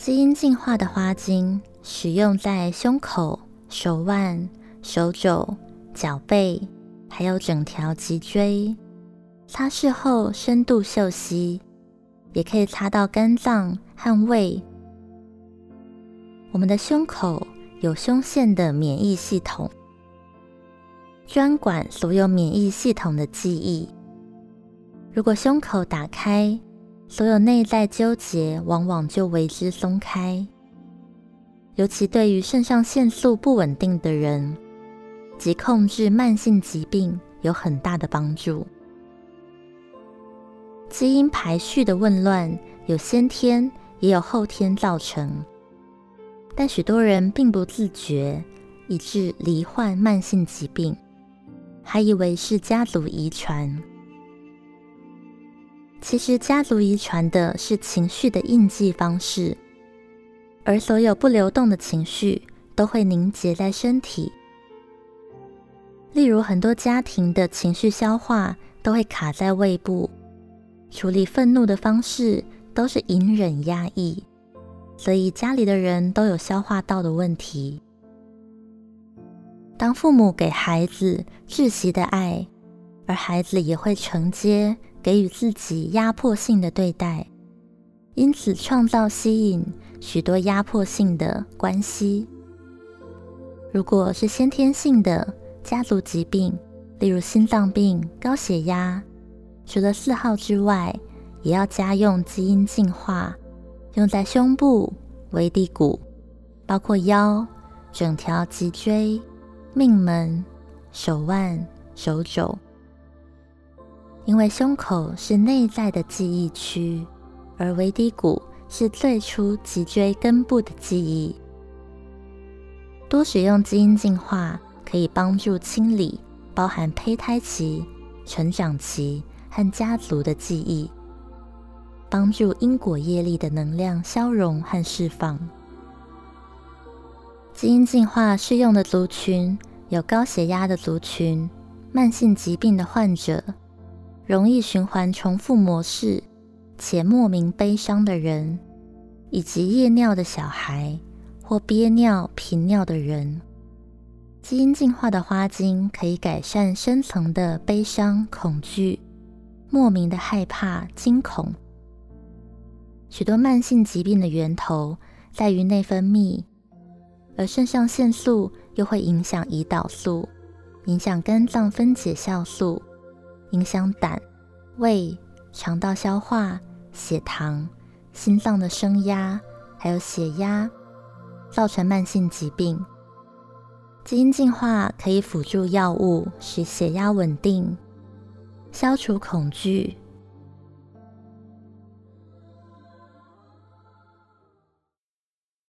基因净化的花精使用在胸口、手腕、手肘、脚背，还有整条脊椎。擦拭后深度嗅吸，也可以擦到肝脏和胃。我们的胸口有胸腺的免疫系统，专管所有免疫系统的记忆。如果胸口打开，所有内在纠结往往就为之松开，尤其对于肾上腺素不稳定的人，及控制慢性疾病有很大的帮助。基因排序的紊乱有先天也有后天造成，但许多人并不自觉，以致罹患慢性疾病，还以为是家族遗传。其实，家族遗传的是情绪的印记方式，而所有不流动的情绪都会凝结在身体。例如，很多家庭的情绪消化都会卡在胃部，处理愤怒的方式都是隐忍压抑，所以家里的人都有消化道的问题。当父母给孩子窒息的爱，而孩子也会承接。给予自己压迫性的对待，因此创造吸引许多压迫性的关系。如果是先天性的家族疾病，例如心脏病、高血压，除了四号之外，也要加用基因净化，用在胸部、尾骶骨，包括腰、整条脊椎、命门、手腕、手肘。因为胸口是内在的记忆区，而尾骶骨是最初脊椎根部的记忆。多使用基因净化，可以帮助清理包含胚胎期、成长期和家族的记忆，帮助因果业力的能量消融和释放。基因净化适用的族群有高血压的族群、慢性疾病的患者。容易循环重复模式且莫名悲伤的人，以及夜尿的小孩或憋尿、频尿的人，基因净化的花精可以改善深层的悲伤、恐惧、莫名的害怕、惊恐。许多慢性疾病的源头在于内分泌，而肾上腺素又会影响胰岛素，影响肝脏分解酵素。影响胆、胃、肠道消化、血糖、心脏的升压，还有血压，造成慢性疾病。基因净化可以辅助药物使血压稳定，消除恐惧，